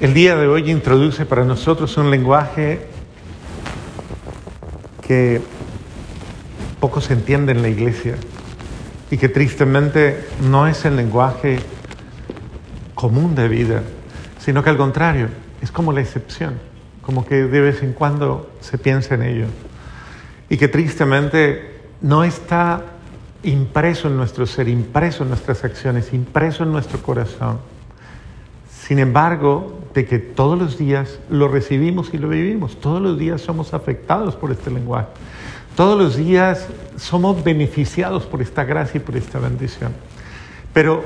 El día de hoy introduce para nosotros un lenguaje que poco se entiende en la iglesia y que tristemente no es el lenguaje común de vida, sino que al contrario, es como la excepción, como que de vez en cuando se piensa en ello y que tristemente no está impreso en nuestro ser, impreso en nuestras acciones, impreso en nuestro corazón. Sin embargo, de que todos los días lo recibimos y lo vivimos, todos los días somos afectados por este lenguaje, todos los días somos beneficiados por esta gracia y por esta bendición. Pero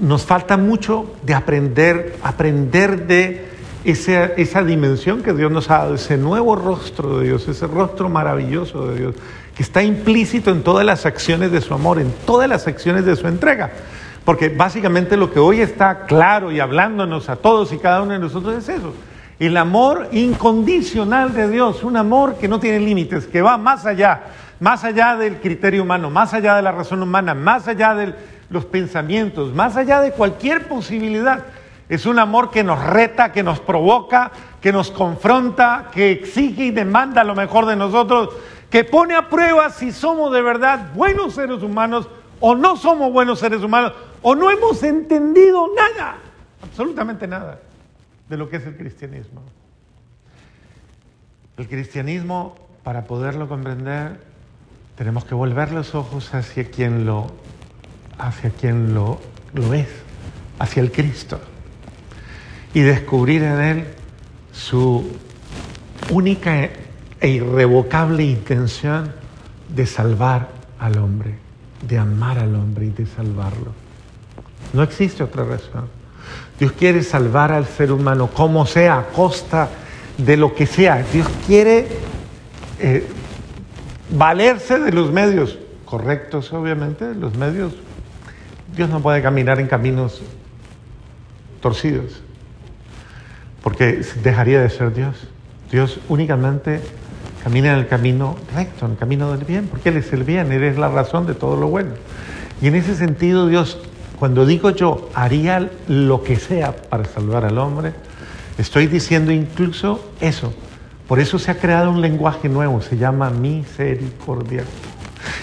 nos falta mucho de aprender, aprender de esa, esa dimensión que Dios nos ha dado, ese nuevo rostro de Dios, ese rostro maravilloso de Dios, que está implícito en todas las acciones de su amor, en todas las acciones de su entrega. Porque básicamente lo que hoy está claro y hablándonos a todos y cada uno de nosotros es eso. El amor incondicional de Dios, un amor que no tiene límites, que va más allá, más allá del criterio humano, más allá de la razón humana, más allá de los pensamientos, más allá de cualquier posibilidad. Es un amor que nos reta, que nos provoca, que nos confronta, que exige y demanda lo mejor de nosotros que pone a prueba si somos de verdad buenos seres humanos o no somos buenos seres humanos o no hemos entendido nada, absolutamente nada de lo que es el cristianismo. El cristianismo, para poderlo comprender, tenemos que volver los ojos hacia quien lo, hacia quien lo, lo es, hacia el Cristo, y descubrir en Él su única e irrevocable intención de salvar al hombre, de amar al hombre y de salvarlo. No existe otra razón. Dios quiere salvar al ser humano como sea, a costa de lo que sea. Dios quiere eh, valerse de los medios correctos, obviamente, los medios. Dios no puede caminar en caminos torcidos, porque dejaría de ser Dios. Dios únicamente Camina en el camino recto, en el camino del bien, porque Él es el bien, Él es la razón de todo lo bueno. Y en ese sentido Dios, cuando digo yo, haría lo que sea para salvar al hombre, estoy diciendo incluso eso. Por eso se ha creado un lenguaje nuevo, se llama misericordia.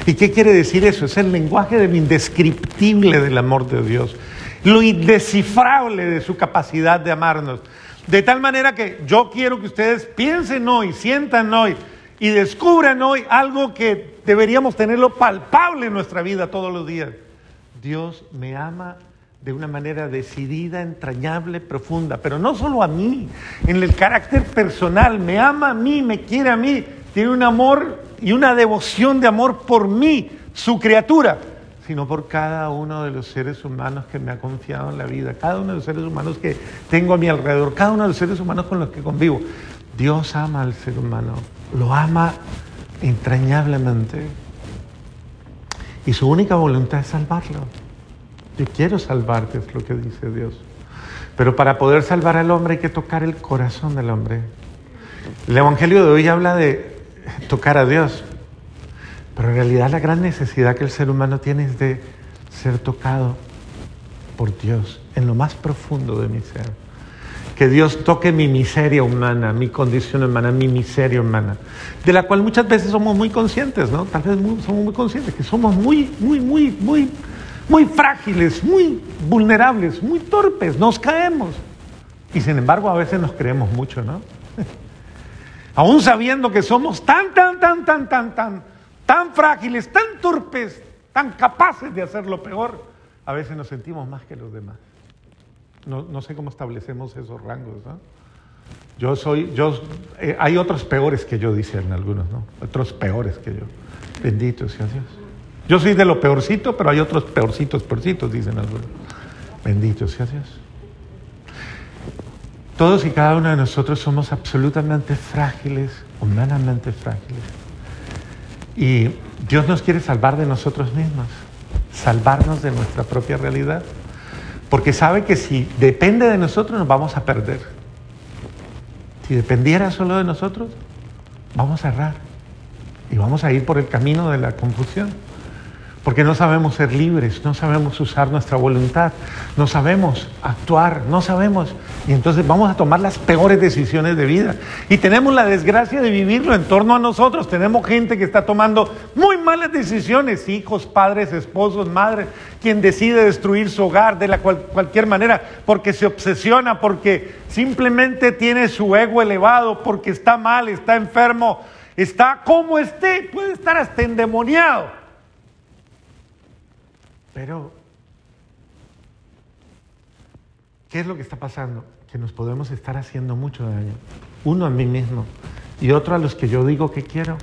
¿Y qué quiere decir eso? Es el lenguaje de lo indescriptible del amor de Dios, lo indescifrable de su capacidad de amarnos. De tal manera que yo quiero que ustedes piensen hoy, sientan hoy y descubran hoy algo que deberíamos tenerlo palpable en nuestra vida todos los días. Dios me ama de una manera decidida, entrañable, profunda, pero no solo a mí, en el carácter personal, me ama a mí, me quiere a mí, tiene un amor y una devoción de amor por mí, su criatura sino por cada uno de los seres humanos que me ha confiado en la vida, cada uno de los seres humanos que tengo a mi alrededor, cada uno de los seres humanos con los que convivo. Dios ama al ser humano, lo ama entrañablemente. Y su única voluntad es salvarlo. Yo quiero salvarte, es lo que dice Dios. Pero para poder salvar al hombre hay que tocar el corazón del hombre. El Evangelio de hoy habla de tocar a Dios, pero en realidad la gran necesidad que el ser humano tiene es de ser tocado por Dios en lo más profundo de mi ser. Que Dios toque mi miseria humana, mi condición humana, mi miseria humana, de la cual muchas veces somos muy conscientes, ¿no? Tal vez somos muy conscientes, que somos muy, muy, muy, muy, muy frágiles, muy vulnerables, muy torpes, nos caemos. Y sin embargo a veces nos creemos mucho, ¿no? Aún sabiendo que somos tan, tan, tan, tan, tan, tan tan frágiles, tan torpes, tan capaces de hacer lo peor, a veces nos sentimos más que los demás. No, sé cómo establecemos esos rangos, ¿no? Yo soy, yo, eh, hay otros peores que yo, dicen algunos, ¿no? Otros peores que yo. Bendito sea Dios. Yo soy de lo peorcito, pero hay otros peorcitos, peorcitos, dicen algunos. Bendito sea Dios. Todos y cada uno de nosotros somos absolutamente frágiles, humanamente frágiles. Y Dios nos quiere salvar de nosotros mismos, salvarnos de nuestra propia realidad, porque sabe que si depende de nosotros nos vamos a perder. Si dependiera solo de nosotros, vamos a errar y vamos a ir por el camino de la confusión, porque no sabemos ser libres, no sabemos usar nuestra voluntad, no sabemos actuar, no sabemos Y entonces vamos a tomar las peores decisiones de vida. Y tenemos la desgracia de vivirlo en torno a nosotros. Tenemos gente que está tomando muy malas decisiones, hijos, padres, esposos, madres, quien decide destruir su hogar de la cualquier manera, porque se obsesiona, porque simplemente tiene su ego elevado, porque está mal, está enfermo, está como esté, puede estar hasta endemoniado. Pero, ¿qué es lo que está pasando? que nos podemos estar haciendo mucho daño. Uno a mí mismo y otro a los que yo digo que quiero.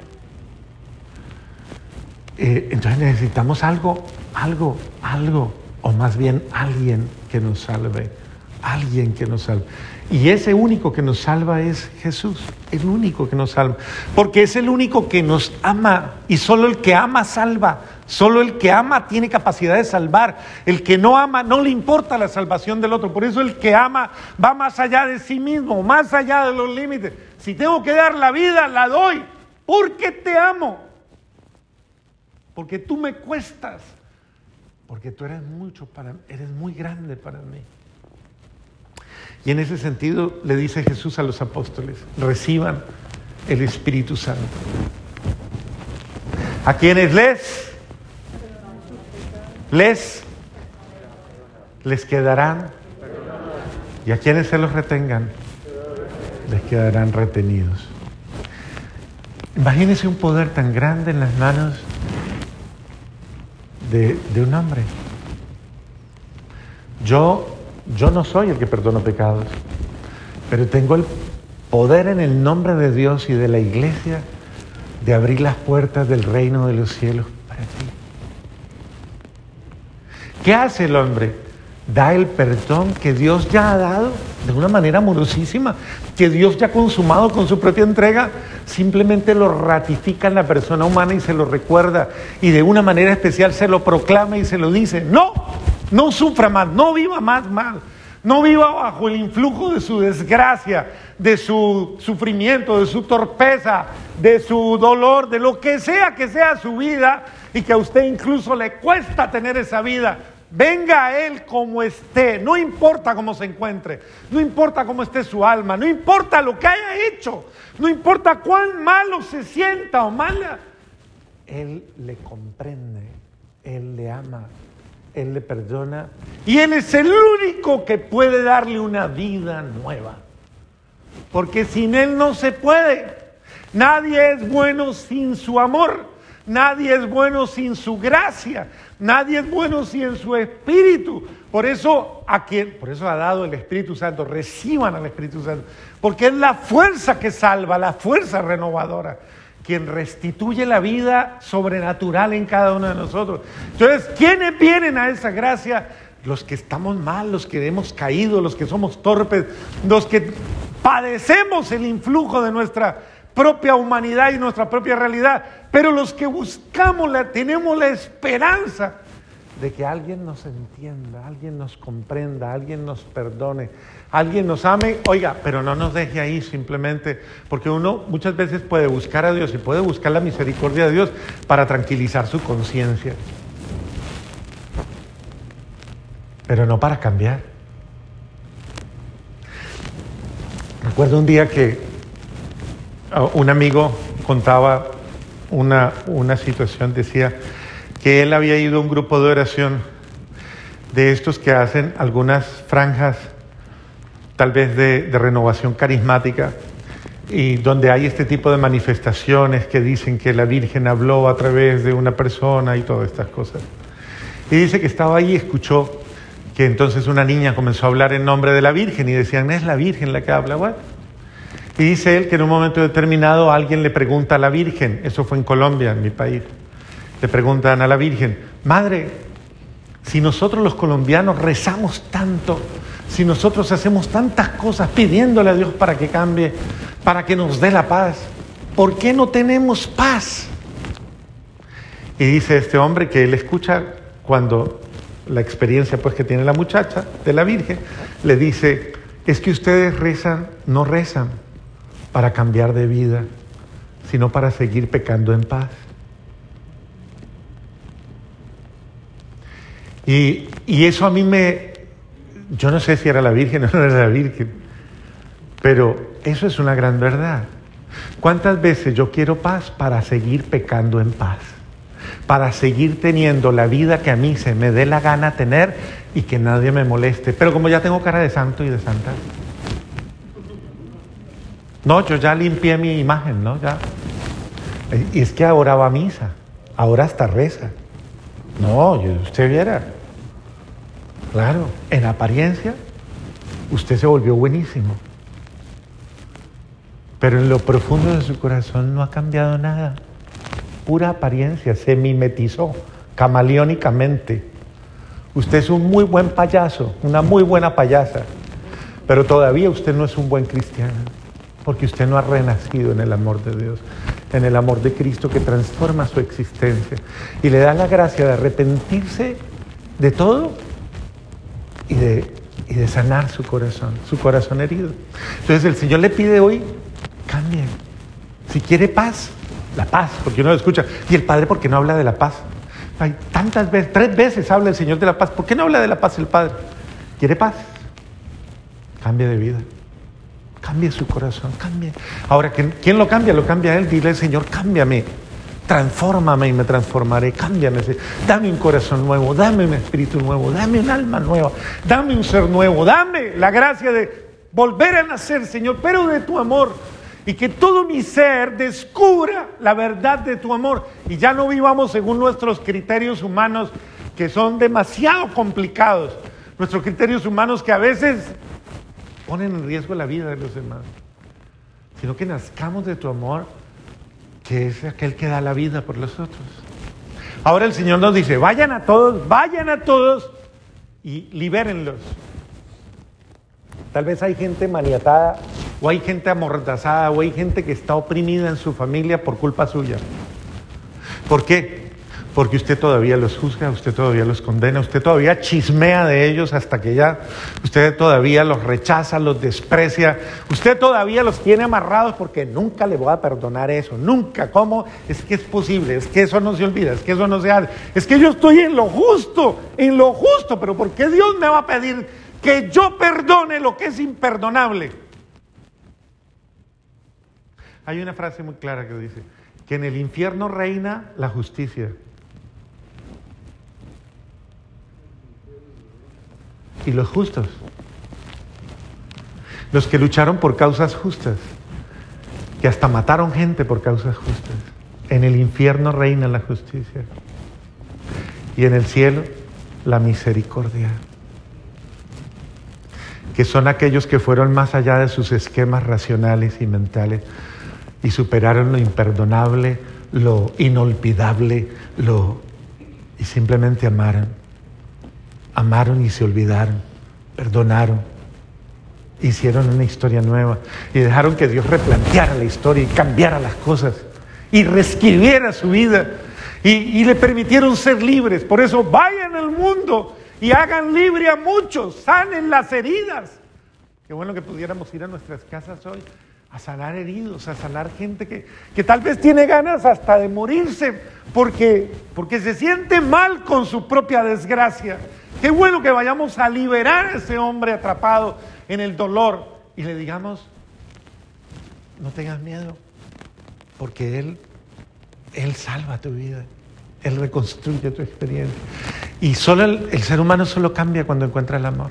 Eh, entonces necesitamos algo, algo, algo, o más bien alguien que nos salve, alguien que nos salve. Y ese único que nos salva es Jesús, el único que nos salva, porque es el único que nos ama y solo el que ama salva. Solo el que ama tiene capacidad de salvar. El que no ama no le importa la salvación del otro. Por eso el que ama va más allá de sí mismo, más allá de los límites. Si tengo que dar la vida, la doy. Porque te amo. Porque tú me cuestas. Porque tú eres mucho para eres muy grande para mí. Y en ese sentido le dice Jesús a los apóstoles, reciban el Espíritu Santo. A quienes les les, les quedarán, y a quienes se los retengan, les quedarán retenidos. Imagínense un poder tan grande en las manos de, de un hombre. Yo, yo no soy el que perdona pecados, pero tengo el poder en el nombre de Dios y de la iglesia de abrir las puertas del reino de los cielos para ti. ¿Qué hace el hombre? Da el perdón que Dios ya ha dado de una manera amorosísima, que Dios ya ha consumado con su propia entrega, simplemente lo ratifica en la persona humana y se lo recuerda y de una manera especial se lo proclama y se lo dice, no, no sufra más, no viva más mal, no viva bajo el influjo de su desgracia, de su sufrimiento, de su torpeza, de su dolor, de lo que sea que sea su vida y que a usted incluso le cuesta tener esa vida. Venga a Él como esté, no importa cómo se encuentre, no importa cómo esté su alma, no importa lo que haya hecho, no importa cuán malo se sienta o mala. Él le comprende, Él le ama, Él le perdona y Él es el único que puede darle una vida nueva. Porque sin Él no se puede. Nadie es bueno sin su amor. Nadie es bueno sin su gracia. Nadie es bueno sin su espíritu. Por eso a quien, por eso ha dado el Espíritu Santo, reciban al Espíritu Santo, porque es la fuerza que salva, la fuerza renovadora, quien restituye la vida sobrenatural en cada uno de nosotros. Entonces, ¿quiénes vienen a esa gracia? Los que estamos mal, los que hemos caído, los que somos torpes, los que padecemos el influjo de nuestra propia humanidad y nuestra propia realidad, pero los que buscamos, la, tenemos la esperanza de que alguien nos entienda, alguien nos comprenda, alguien nos perdone, alguien nos ame, oiga, pero no nos deje ahí simplemente, porque uno muchas veces puede buscar a Dios y puede buscar la misericordia de Dios para tranquilizar su conciencia, pero no para cambiar. Recuerdo un día que un amigo contaba una, una situación, decía que él había ido a un grupo de oración de estos que hacen algunas franjas, tal vez de, renovación carismática, y donde hay este tipo de manifestaciones que dicen que la Virgen habló a través de una persona y todas estas cosas. Y dice que estaba ahí y escuchó que entonces una niña comenzó a hablar en nombre de la Virgen y decían, es la Virgen la que habla. Y dice él que en un momento determinado alguien le pregunta a la Virgen, eso fue en Colombia, en mi país, le preguntan a la Virgen, Madre, si nosotros los colombianos rezamos tanto, si nosotros hacemos tantas cosas pidiéndole a Dios para que cambie, para que nos dé la paz, ¿por qué no tenemos paz? Y dice este hombre que él escucha cuando la experiencia pues que tiene la muchacha de la Virgen, le dice, es que ustedes rezan, no rezan, para cambiar de vida, sino para seguir pecando en paz. Y, eso a mí me, Yo no sé si era la Virgen o no era la Virgen, pero eso es una gran verdad. ¿Cuántas veces yo quiero paz para seguir pecando en paz? Para seguir teniendo la vida que a mí se me dé la gana tener y que nadie me moleste. Pero como ya tengo cara de santo y de santa. No, yo ya limpié mi imagen, ¿no? Ya. Y es que ahora va a misa, ahora hasta reza. No, usted viera. Claro, en apariencia, usted se volvió buenísimo. Pero en lo profundo de su corazón no ha cambiado nada. Pura apariencia, se mimetizó camaleónicamente. Usted es un muy buen payaso, una muy buena payasa, pero todavía usted no es un buen cristiano, porque usted no ha renacido en el amor de Dios, en el amor de Cristo que transforma su existencia y le da la gracia de arrepentirse de todo y de, sanar su corazón, su corazón herido. Entonces el Señor le pide hoy Cambien. Si quiere paz, la paz, porque uno lo escucha. Y el Padre, ¿por qué no habla de la paz? Hay tantas veces, tres veces habla el Señor de la paz. ¿Por qué no habla de la paz el Padre? ¿Quiere paz? Cambie de vida. Cambie su corazón, cambie. Ahora, ¿quién lo cambia? Lo cambia Él. Dile Señor, cámbiame, transfórmame y me transformaré. Cámbiame. Dame un corazón nuevo, dame un espíritu nuevo, dame un alma nueva, dame un ser nuevo, dame la gracia de volver a nacer, Señor, pero de tu amor y que todo mi ser descubra la verdad de tu amor y ya no vivamos según nuestros criterios humanos que son demasiado complicados, nuestros criterios humanos que a veces ponen en riesgo la vida de los demás, sino que nazcamos de tu amor, que es aquel que da la vida por los otros. Ahora el Señor nos dice, vayan a todos, vayan a todos y libérenlos. Tal vez hay gente maniatada o hay gente amordazada, o hay gente que está oprimida en su familia por culpa suya. ¿Por qué? Porque usted todavía los juzga, usted todavía los condena, usted todavía chismea de ellos hasta que ya usted todavía los rechaza, los desprecia, usted todavía los tiene amarrados porque nunca le voy a perdonar eso, nunca. ¿Cómo? Es que es posible, es que eso no se olvida, es que eso no se hace, es que yo estoy en lo justo, en lo justo, pero ¿por qué Dios me va a pedir que yo perdone lo que es imperdonable? Hay una frase muy clara que dice, que en el infierno reina la justicia. Y los justos, los que lucharon por causas justas, que hasta mataron gente por causas justas. En el infierno reina la justicia. Y en el cielo la misericordia. Que son aquellos que fueron más allá de sus esquemas racionales y mentales y superaron lo imperdonable, lo inolvidable, lo y simplemente amaron. Amaron y se olvidaron, perdonaron, hicieron una historia nueva y dejaron que Dios replanteara la historia y cambiara las cosas y reescribiera su vida y, y le permitieron ser libres. Por eso vayan al mundo y hagan libre a muchos, sanen las heridas. Qué bueno que pudiéramos ir a nuestras casas hoy a sanar heridos, a sanar gente que, que, tal vez tiene ganas hasta de morirse porque, porque se siente mal con su propia desgracia. Qué bueno que vayamos a liberar a ese hombre atrapado en el dolor y le digamos, no tengas miedo, porque Él, Él salva tu vida, Él reconstruye tu experiencia. Y solo el, ser humano solo cambia cuando encuentra el amor,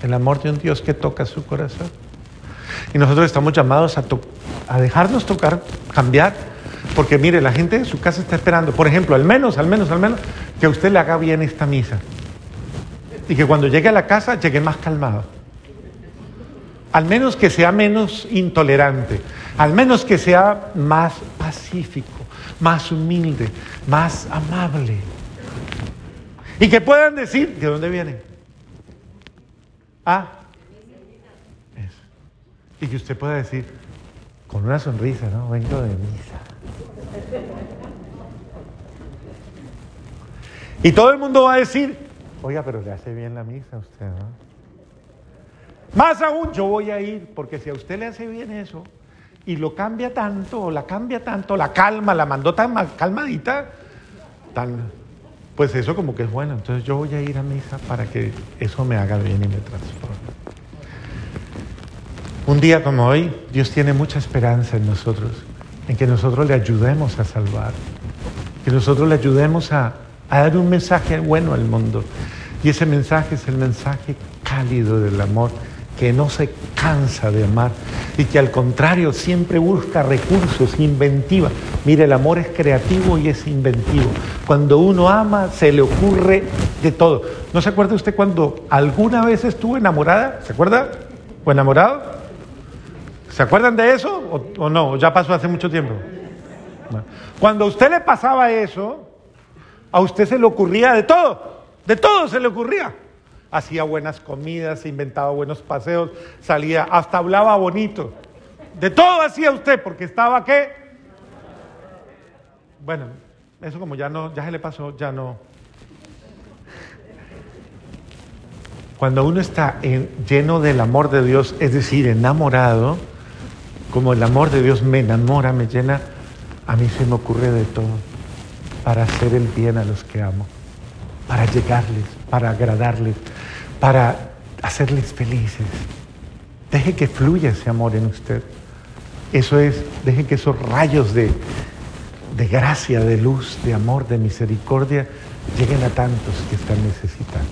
el amor de un Dios que toca su corazón. Y nosotros estamos llamados a, a dejarnos tocar, cambiar, porque mire, la gente en su casa está esperando, por ejemplo, al menos, al menos, al menos, que usted le haga bien esta misa. Y que cuando llegue a la casa llegue más calmado. Al menos que sea menos intolerante. Al menos que sea más pacífico, más humilde, más amable. Y que puedan decir, ¿de dónde vienen? Ah, y que usted pueda decir, con una sonrisa, ¿no? Vengo de misa. Y todo el mundo va a decir, oiga, pero le hace bien la misa a usted, ¿no? Más aún, yo voy a ir, porque si a usted le hace bien eso, y lo cambia tanto, la cambia tanto, la calma, la mandó tan calmadita, tan, pues eso como que es bueno. Entonces yo voy a ir a misa para que eso me haga bien y me transforme. Un día como hoy, Dios tiene mucha esperanza en nosotros, en que nosotros le ayudemos a salvar, que nosotros le ayudemos a, a dar un mensaje bueno al mundo. Y ese mensaje es el mensaje cálido del amor que no se cansa de amar y que al contrario siempre busca recursos, inventiva. Mire, el amor es creativo y es inventivo. Cuando uno ama, se le ocurre de todo. ¿No se acuerda usted cuando alguna vez estuvo enamorada? ¿Se acuerda? ¿O enamorado? ¿Se acuerdan de eso o, no? ¿Ya pasó hace mucho tiempo? Cuando a usted le pasaba eso, a usted se le ocurría de todo. De todo se le ocurría hacía buenas comidas, inventaba buenos paseos, salía, hasta hablaba bonito. De todo hacía usted, porque estaba qué. Bueno, eso como ya no, ya se le pasó, ya no. Cuando uno está lleno del amor de Dios, es decir, enamorado, como el amor de Dios me enamora, me llena, a mí se me ocurre de todo para hacer el bien a los que amo, para llegarles, para agradarles, para hacerles felices. Deje que fluya ese amor en usted. Eso es, deje que esos rayos de, de gracia, de luz, de amor, de misericordia lleguen a tantos que están necesitando.